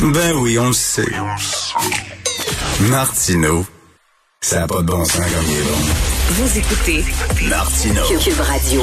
Ben oui, on le sait. Martineau, ça n'a pas de bon sens comme il est bon. Vous écoutez Martineau. Cube Radio.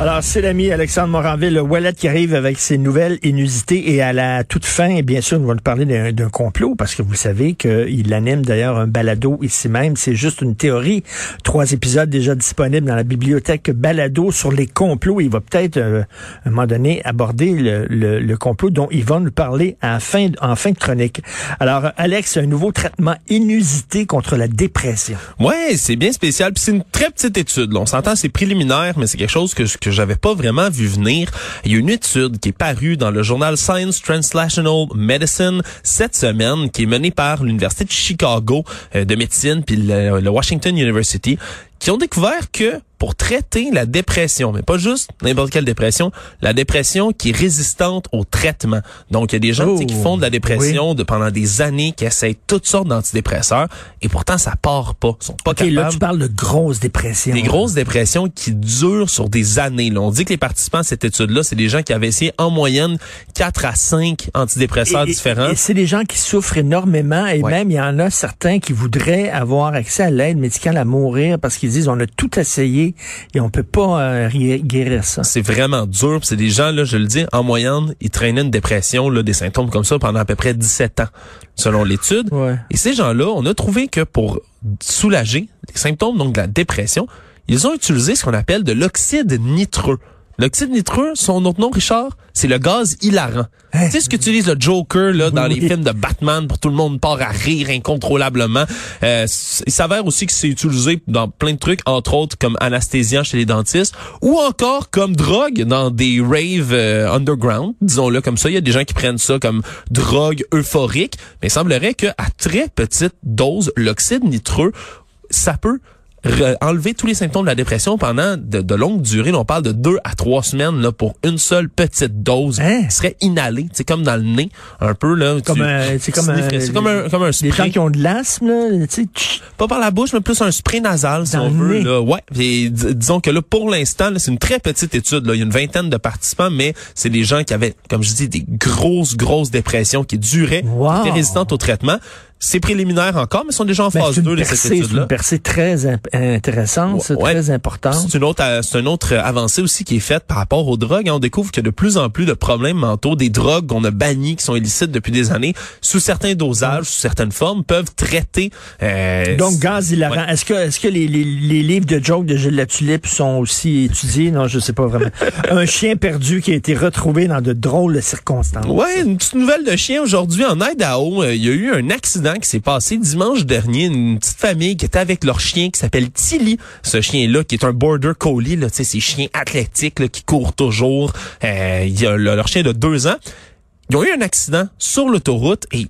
Alors, c'est l'ami Alexandre Moranville, le Wallet qui arrive avec ses nouvelles inusités. Et à la toute fin, bien sûr, nous allons parler d'un complot, parce que vous savez qu'il anime d'ailleurs un balado ici même. C'est juste une théorie. Trois épisodes déjà disponibles dans la bibliothèque balado sur les complots. Il va peut-être, euh, à un moment donné, aborder le, le- le complot dont ils vont nous parler la fin, en fin de chronique. Alors, Alex, un nouveau traitement inusité contre la dépression. Ouais, c'est bien spécial. C'est une très petite étude. On s'entend, c'est préliminaire, mais c'est quelque chose que, que j'avais pas vraiment vu venir. Il y a une étude qui est parue dans le journal Science Translational Medicine cette semaine, qui est menée par l'Université de Chicago euh, de médecine puis le, le Washington University, qui ont découvert que pour traiter la dépression, mais pas juste n'importe quelle dépression, la dépression qui est résistante au traitement. Donc, il y a des gens sais, qui Oh, font de la dépression de, pendant des années, qui essayent toutes sortes d'antidépresseurs, et pourtant, ça part pas. Ils sont pas OK, capables. là, tu parles de grosse dépression. Des grosses dépressions qui durent sur des années. Là. On dit que les participants à cette étude-là, c'est des gens qui avaient essayé en moyenne 4 à 5 antidépresseurs Et- et- différents. Et, c'est des gens qui souffrent énormément et Ouais. même il y en a certains qui voudraient avoir accès à l'aide médicale à mourir parce qu'ils disent on a tout essayé et on peut pas euh, ri- guérir ça. c'est vraiment dur. C'est des gens, là, je le dis, en moyenne, ils traînaient une dépression, là, des symptômes comme ça pendant à peu près 17 ans, selon l'étude. Ouais. Et ces gens-là, on a trouvé que pour soulager les symptômes donc de la dépression, ils ont utilisé ce qu'on appelle de l'oxyde nitreux. L'oxyde nitreux, son autre nom, Richard, c'est le gaz hilarant. Hein? Tu sais ce qu'utilise le Joker là dans Oui. les films de Batman pour tout le monde part à rire incontrôlablement? Euh, il s'avère aussi que c'est utilisé dans plein de trucs, entre autres comme anesthésiant chez les dentistes, ou encore comme drogue dans des raves euh, underground, disons-le comme ça. Il y a des gens qui prennent ça comme drogue euphorique, mais il semblerait que à très petite dose, l'oxyde nitreux, ça peut enlever tous les symptômes de la dépression pendant de, de longues durées. Là, on parle de deux à trois semaines là, pour une seule petite dose. Hein? qui serait inhalée, c'est comme dans le nez, un peu là. Comme c'est comme c'est comme un comme un Les spray. gens qui ont de l'asthme, là, tu Pas par la bouche, mais plus un spray nasal, si Dans on veut. nez. Là. Ouais. Et disons que là, pour l'instant, là, c'est une très petite étude. Là. Il y a une vingtaine de participants, mais c'est des gens qui avaient, comme je dis, des grosses, grosses dépressions qui duraient, Wow. qui étaient résistantes au traitement. C'est préliminaire encore, mais ils sont déjà en ben, phase c'est 2 une de cette percée, c'est étude-là. une percée très imp- intéressante, c'est Ouais. très importante. C'est une autre, euh, c'est une autre avancée aussi qui est faite par rapport aux drogues. On découvre qu'il y a de plus en plus de problèmes mentaux. Des drogues qu'on a bannies, qui sont illicites depuis des années, sous certains dosages, sous certaines formes, peuvent traiter. euh, Donc, gaz hilarant. Ouais. Est-ce que, est-ce que les, les, les livres de jokes de Gilles Latulippe sont aussi étudiés? Non, je sais pas vraiment. Un chien perdu qui a été retrouvé dans de drôles circonstances. Ouais, une petite nouvelle de chien aujourd'hui en Idaho. Euh, Il y a eu un accident qui s'est passé dimanche dernier. Une petite famille qui était avec leur chien qui s'appelle Tilly. Ce chien-là qui est un border collie, là, ces chiens athlétiques là, qui courent toujours. Euh, il y a le- leur chien de deux ans. Ils ont eu un accident sur l'autoroute et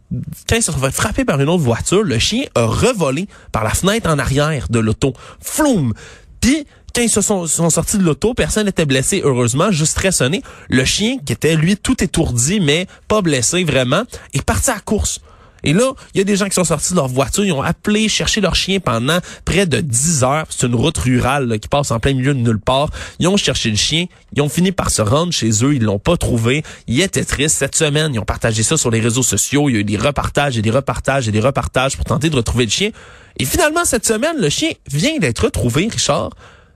quand ils se sont frapper par une autre voiture, le chien a revolé par la fenêtre en arrière de l'auto. Floum! Puis quand ils se sont, sont sortis de l'auto, personne n'était blessé, heureusement, juste très sonné. Le chien, qui était lui tout étourdi, mais pas blessé vraiment, est parti à la course. Et là, il y a des gens qui sont sortis de leur voiture, ils ont appelé chercher leur chien pendant près de 10 heures. C'est une route rurale qui passe en plein milieu de nulle part. Ils ont cherché le chien, ils ont fini par se rendre chez eux, ils l'ont pas trouvé. Ils étaient tristes cette semaine, ils ont partagé ça sur les réseaux sociaux, il y a eu des repartages et des repartages et des repartages pour tenter de retrouver le chien. Et finalement, cette semaine, le chien vient d'être retrouvé, Richard.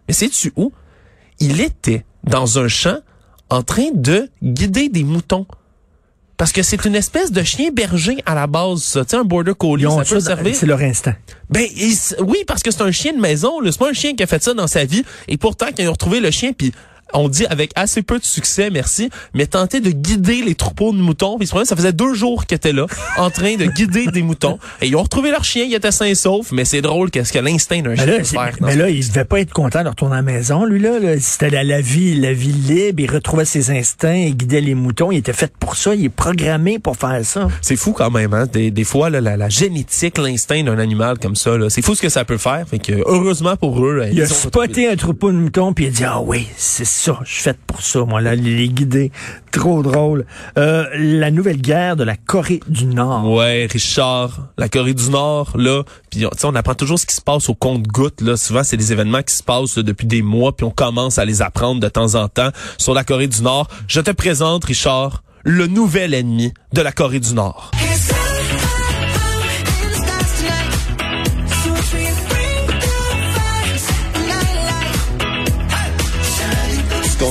Mais sais-tu où? Il était dans un champ en train de guider des moutons. Parce que c'est une espèce de chien berger à la base, ça. Tu sais, un border collie, Ils ça peut ça servir. C'est leur instinct. Ben il s- oui, parce que c'est un chien de maison. C'est pas un chien qui a fait ça dans sa vie. Et pourtant, quand ils ont retrouvé le chien, puis on dit avec assez peu de succès, merci, mais tenter de guider les troupeaux de moutons. Puis ce problème, ça faisait deux jours qu'ils étaient là, en train de guider des moutons. Et ils ont retrouvé leur chien, il était sain et sauf. Mais c'est drôle qu'est-ce que l'instinct d'un chien là, peut c'est- faire. dans mais là, il devait pas être content de retourner à la maison, lui, là. là. C'était la, la vie, la vie libre, il retrouvait ses instincts, il guidait les moutons, il était fait pour ça, il est programmé pour faire ça. C'est fou quand même, hein? Des, des fois, là, la, la génétique, l'instinct d'un animal comme ça, là, c'est fou ce que ça peut faire. Fait que heureusement pour eux, Il a ils ont retrouvé- spoté un troupeau de moutons, puis il a dit, ah oui, c'est ça, je suis fait pour ça, moi, là, les guider. Trop drôle. Euh, la nouvelle guerre de la Corée du Nord. Ouais, Richard, la Corée du Nord, là, puis on apprend toujours ce qui se passe au compte-goutte, là. Souvent, c'est des événements qui se passent depuis des mois, puis on commence à les apprendre de temps en temps sur la Corée du Nord. Je te présente, Richard, le nouvel ennemi de la Corée du Nord.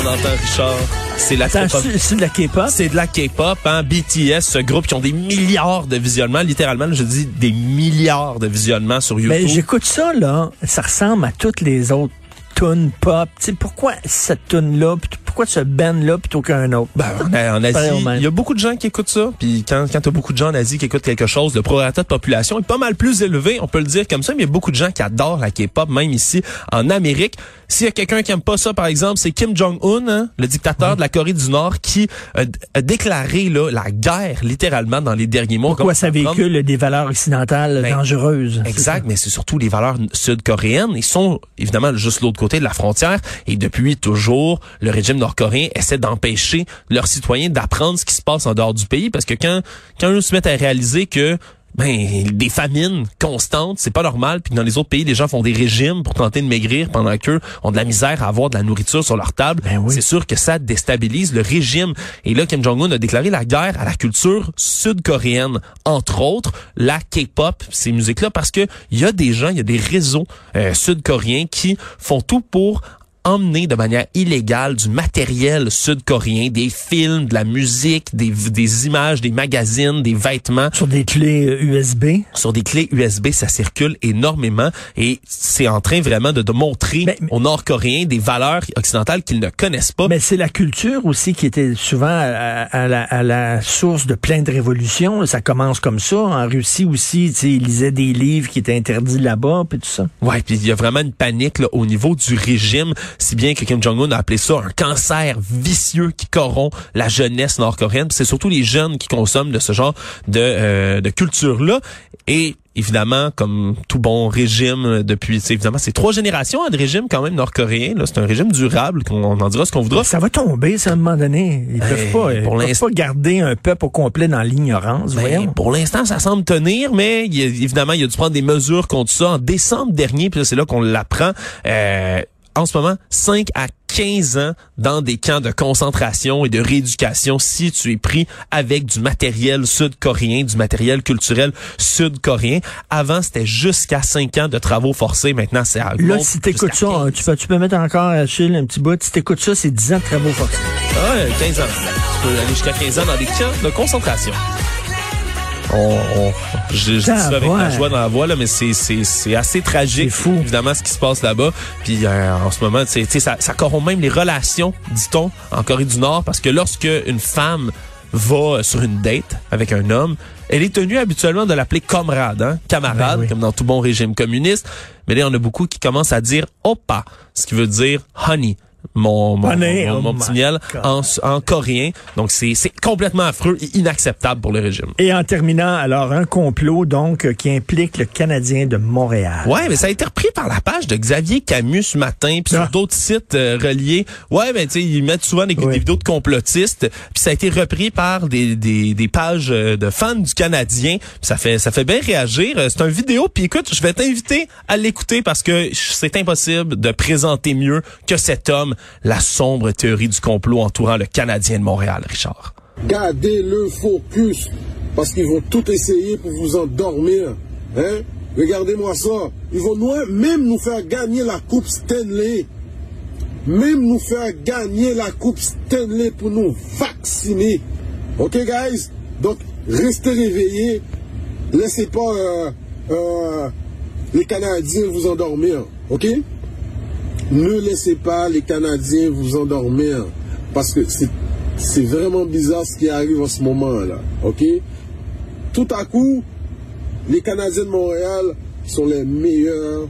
Qu'on entend, Richard, c'est la K-pop. c'est de la K-pop? C'est de la K-pop, hein, BTS, ce groupe qui ont des milliards de visionnements, littéralement, je dis des milliards de visionnements sur YouTube. Mais j'écoute ça, là. Ça ressemble à toutes les autres tunes pop. Tu sais, pourquoi cette tune-là, pourquoi ce band-là plutôt qu'un autre? Ben, en, Asie, il y a beaucoup de gens qui écoutent ça. Puis quand, quand tu as beaucoup de gens en Asie qui écoutent quelque chose, le prorata de population est pas mal plus élevé, on peut le dire comme ça. Mais il y a beaucoup de gens qui adorent la K-pop, même ici en Amérique. S'il y a quelqu'un qui aime pas ça, par exemple, c'est Kim Jong-un, hein, le dictateur de la Corée du Nord, qui a, a déclaré là, la guerre littéralement dans les derniers mois. Pourquoi ça véhicule des valeurs occidentales Ben, dangereuses? Exact, mais c'est surtout les valeurs sud-coréennes. Ils sont évidemment juste l'autre côté de la frontière. Et depuis toujours, le régime nord-coréen essaie d'empêcher leurs citoyens d'apprendre ce qui se passe en dehors du pays. Parce que quand, quand eux se mettent à réaliser que ben, des famines constantes, c'est pas normal. Puis que dans les autres pays, les gens font des régimes pour tenter de maigrir pendant qu'eux ont de la misère à avoir de la nourriture sur leur table. Ben oui. C'est sûr que ça déstabilise le régime. Et là, Kim Jong-un a déclaré la guerre à la culture sud-coréenne, entre autres la K-pop, ces musiques-là, parce que il y a des gens, il y a des réseaux euh, sud-coréens qui font tout pour emmener de manière illégale du matériel sud-coréen, des films, de la musique, des, des images, des magazines, des vêtements Sur des clés euh, USB? sur des clés USB, ça circule énormément et c'est en train vraiment de, de montrer Mais- mais- aux Nord-Coréens des valeurs occidentales qu'ils ne connaissent pas. Mais c'est la culture aussi qui était souvent à, à la, à la source de plein de révolutions. Ça commence comme ça. En Russie aussi, ils lisaient des livres qui étaient interdits là-bas, puis tout ça. Ouais, puis il y a vraiment une panique là, au niveau du régime, si bien que Kim Jong-un a appelé ça un cancer vicieux qui corrompt la jeunesse nord-coréenne. C'est surtout les jeunes qui consomment de ce genre de, euh, de culture-là. Et évidemment, comme tout bon régime depuis, c'est évidemment, c'est trois générations hein, de régime quand même nord-coréen. C'est un régime durable, qu'on on en dira ce qu'on voudra. Ça va tomber, ça, à un moment donné. Ils Ben, peuvent pas, ils peuvent pas garder un peuple au complet dans l'ignorance, Ben, pour l'instant, ça semble tenir, mais il y a- évidemment, il a dû prendre des mesures contre ça en décembre dernier, puis là, c'est là qu'on l'apprend. Euh, en ce moment, 5 à 15 ans dans des camps de concentration et de rééducation si tu es pris avec du matériel sud-coréen, du matériel culturel sud-coréen. Avant, c'était jusqu'à 5 ans de travaux forcés. Maintenant, c'est à Là, si t'écoutes ça, 15. tu peux, tu peux mettre encore, Achille, un petit bout. Si t'écoutes ça, c'est 10 ans de travaux forcés. Ah Ouais, 15 ans. Tu peux aller jusqu'à 15 ans dans des camps de concentration. On, on- je, je dis ça avec Ah, la ouais. joie dans la voix, là, mais c'est, c'est, c'est assez tragique, C'est fou. évidemment, ce qui se passe là-bas. Puis euh, en ce moment, tu sais, ça, ça corrompt même les relations, dit-on, en Corée du Nord, parce que lorsque une femme va sur une date avec un homme, elle est tenue habituellement de l'appeler comrade, hein, camarade, Ben oui. comme dans tout bon régime communiste. Mais là, en a beaucoup qui commencent à dire oppa, ce qui veut dire honey. Mon, mon, Honey, mon, oh mon my petit miel en, en coréen. Donc, c'est c'est complètement affreux et inacceptable pour le régime. Et en terminant, alors, un complot, donc, qui implique le Canadien de Montréal. Ouais, mais ça a été repris par la page de Xavier Camus ce matin, puis Ah. sur d'autres sites euh, reliés. Ouais, ben tu sais, ils mettent souvent des, Oui. des vidéos de complotistes, puis ça a été repris par des, des, des pages euh, de fans du Canadien. Puis ça fait ça fait bien réagir. Euh, C'est un vidéo, puis écoute, je vais t'inviter à l'écouter parce que c'est impossible de présenter mieux que cet homme la sombre théorie du complot entourant le Canadien de Montréal, Richard. Gardez le focus parce qu'ils vont tout essayer pour vous endormir. Hein? Regardez-moi ça. Ils vont nous- même nous faire gagner la Coupe Stanley. Même nous faire gagner la Coupe Stanley pour nous vacciner. OK, guys? Donc, restez réveillés. Laissez pas euh, euh, les Canadiens vous endormir. OK? Ne laissez pas les Canadiens vous endormir parce que c'est vraiment bizarre ce qui arrive en ce moment-là. OK? Tout à coup, les Canadiens de Montréal sont les meilleurs.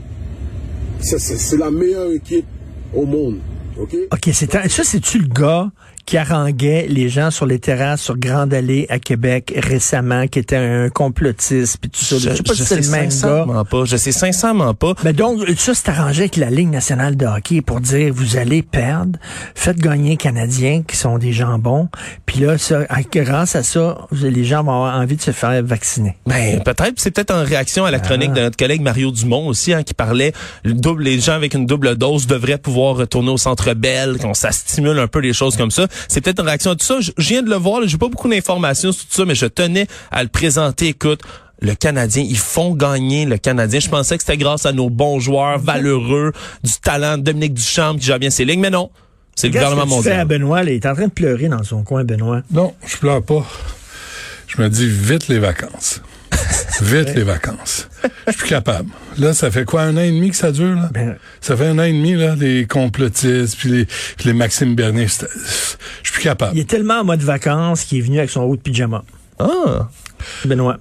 C'est- la meilleure équipe au monde. OK? OK, ça, c'est-tu le gars qui haranguait les gens sur les terrasses sur Grande Allée à Québec récemment, qui était un complotiste, puis tout ça. Je, sais pas si c'est le même gars. pas. Je sais sincèrement pas. Mais donc, ça, c'est arrangé avec la Ligue nationale de hockey pour dire, vous allez perdre, faites gagner les Canadiens, qui sont des jambons, puis là, ça, grâce à ça, les gens vont avoir envie de se faire vacciner. Ben peut-être, c'est peut-être en réaction à la chronique de notre collègue Mario Dumont aussi, hein, qui parlait le double, les gens avec une double dose devraient pouvoir retourner au Centre Bell, qu'on ça stimule un peu les choses comme ça. C'est peut-être une réaction à tout ça. Je, je viens de le voir, là, j'ai pas beaucoup d'informations sur tout ça, mais je tenais à le présenter. Écoute, le Canadien, ils font gagner le Canadien. Je pensais que c'était grâce à nos bons joueurs valeureux, du talent de Dominique Duchamp qui gère bien ses lignes, mais non. C'est le gouvernement que tu fais à mondial. Benoît, là? Il est en train de pleurer dans son coin, Benoît. Non, je pleure pas. Je me dis vite les vacances. Vite les vacances. Je suis plus capable. Là, ça fait quoi, un an et demi que ça dure, là? Ben- ça fait un an et demi, là, les complotistes, puis les, puis les Maxime Bernier. Je suis plus capable. Il est tellement en mode vacances qu'il est venu avec son haut de pyjama. Ah. Benoît.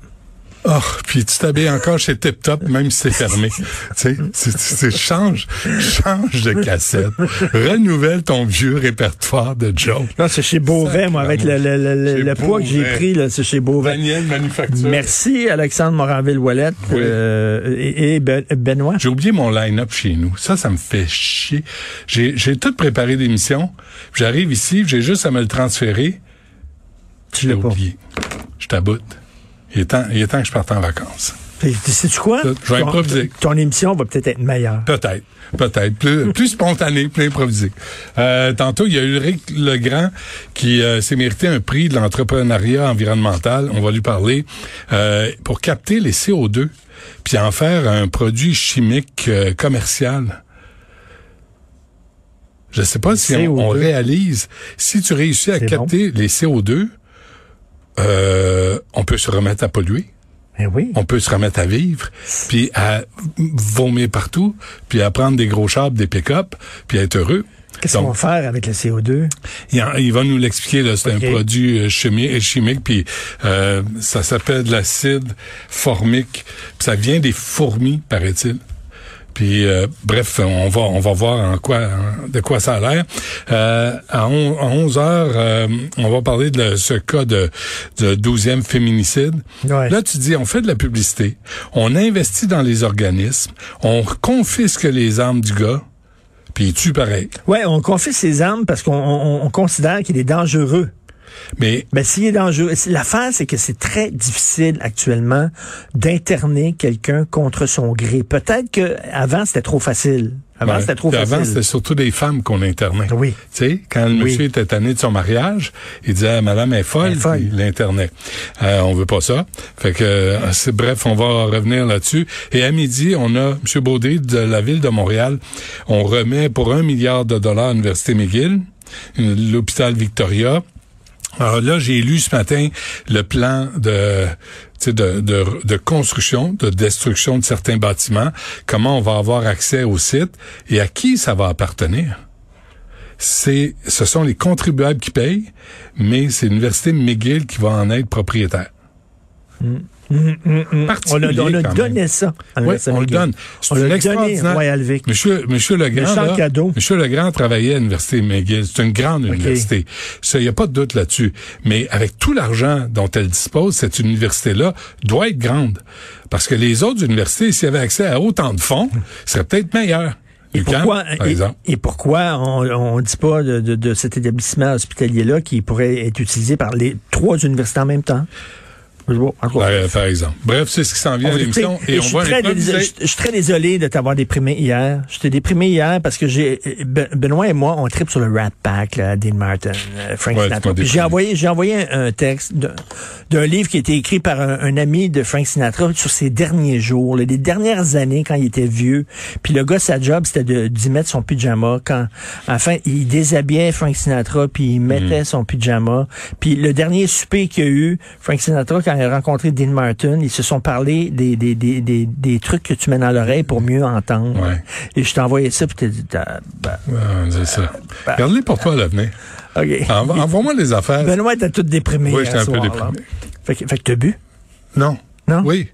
Oh, puis tu t'habilles encore chez Tip Top, même si c'est fermé. tu sais, c'est- c'est- change, change de cassette. Renouvelle ton vieux répertoire de jokes. Non, c'est chez Beauvais, moi, avec le, le, le, le poids que j'ai pris, là, c'est chez Beauvais. Daniel Manufacture. Merci, Alexandre Moranville-Ouellette. Oui. euh, et, et Ben- Benoît. J'ai oublié mon line-up chez nous. Ça, ça me fait chier. J'ai, j'ai tout préparé d'émissions. J'arrive ici, j'ai juste à me le transférer. Tu Je l'ai l'as oublié. Je taboute. Il est temps, il est temps que je parte en vacances. Sais-tu quoi? Je vais Ton- improviser. Ton émission va peut-être être meilleure. Peut-être. Peut-être. Plus, plus spontané, plus improvisé. Euh, tantôt, il y a Ulrich Legrand qui euh, s'est mérité un prix de l'entrepreneuriat environnemental. On va lui parler. euh, pour capter les CO2 puis en faire un produit chimique euh, commercial. Je sais pas si on, on CO2. réalise. Si tu réussis à capter les CO2, euh, on peut se remettre à polluer Ben oui. on peut se remettre à vivre, puis à vomir partout, puis à prendre des gros chars, des pick-up, puis à être heureux. Qu'est-ce qu'on va faire avec le CO2? il, en- il va nous l'expliquer. C'est un produit euh, chimique, chimique puis euh, ça s'appelle de l'acide formique. Ça vient des fourmis, paraît-il. Puis euh, bref, on va on va voir en quoi en- de quoi ça a l'air. Euh, à, on- à 11 heures, euh, on va parler de le- ce cas de, de 12e féminicide. Ouais. Là, tu dis, on fait de la publicité, on investit dans les organismes, on confisque les armes du gars, puis il tue pareil. Ouais, on confie ses armes parce qu'on on- on considère qu'il est dangereux. Mais Ben, s'il est dangereux, l'affaire, c'est que c'est très difficile actuellement d'interner quelqu'un contre son gré. Peut-être que avant c'était trop facile. Avant, Ouais. c'était trop Puis Avant, facile. c'était surtout des femmes qu'on internait. Oui. Tu sais, quand le Oui. monsieur était tanné de son mariage, il disait, Madame est folle, Elle est folle. il l'internait. Euh, on veut pas ça. Fait que, euh, c'est bref, on va revenir là-dessus. Et à midi, on a M. Baudry de la ville de Montréal. On remet pour un milliard de dollars à l'Université McGill, euh, l'hôpital Victoria. Alors là, j'ai lu ce matin le plan de, de, de, de construction, de destruction de certains bâtiments, comment on va avoir accès au site et à qui ça va appartenir. C'est, ce sont les contribuables qui payent, mais c'est l'université McGill qui va en être propriétaire. On a, Particulier, on a donné ça. à on le donne. C'est une extraordinaire- Royal Vic. Monsieur, Monsieur Legrand, là, cadeau. Monsieur Legrand travaillait à l'université McGill. C'est une grande université. Ça, y a pas de doute là-dessus. Mais avec tout l'argent dont elle dispose, cette université-là doit être grande. Parce que les autres universités, s'ils avaient accès à autant de fonds, seraient peut-être meilleures. UQAM, Pourquoi, par et, et pourquoi on on dit pas de, de- de cet établissement hospitalier-là qui pourrait être utilisé par les trois universités en même temps? Je tout cas. Par, par exemple. Bref, c'est ce qui s'en vient à l'émission. Et Et je suis très désolé- je je suis très désolé de t'avoir déprimé hier. J'étais déprimé hier parce que j'ai Ben- Benoît et moi on tripe sur le Rat Pack, là, Dean Martin, euh, Frank Ouais, Sinatra. j'ai envoyé j'ai envoyé un, texte d'un- livre qui a été écrit par un, un ami de Frank Sinatra sur ses derniers jours, là, les dernières années quand il était vieux. Puis le gars sa job c'était d'y mettre son pyjama quand enfin il déshabillait Frank Sinatra puis il mettait Mm. son pyjama. Puis le dernier souper qu'il y a eu, Frank Sinatra quand il a rencontré Dean Martin, ils se sont parlé des, des, des, des, des trucs que tu mets dans l'oreille pour mieux entendre. Ouais. Et je t'ai envoyé ça, puis t'as dit, ah, ben, Ah, c'est ça. Garde-les pour toi à l'avenir. OK. Envo- Envoie-moi les affaires. Benoît était tout déprimé. Oui, j'étais un peu soir, là. déprimé. Fait que, fait que t'as bu? Non. Non? Oui.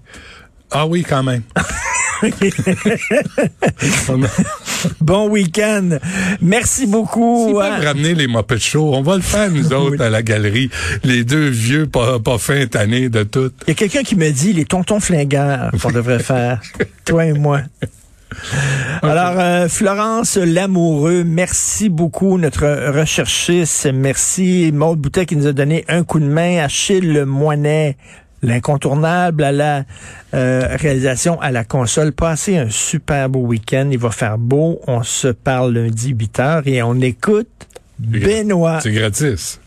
Ah oui, quand même. Bon week-end. Merci beaucoup. S'ils hein. peuvent ramener les Muppet Show, on va le faire, nous autres, à la galerie. Les deux vieux pas, pas fins tannés de tout. Il y a quelqu'un qui me dit les tontons flingueurs qu'on devrait faire. Toi et moi. Alors, euh, Florence Lamoureux, merci beaucoup, notre recherchiste. Merci, Maude Boutet qui nous a donné un coup de main. Achille Moinet, l'incontournable à la euh, réalisation à la console. Passez un super beau week-end. Il va faire beau. On se parle lundi 8 heures et on écoute Benoît. C'est gratis.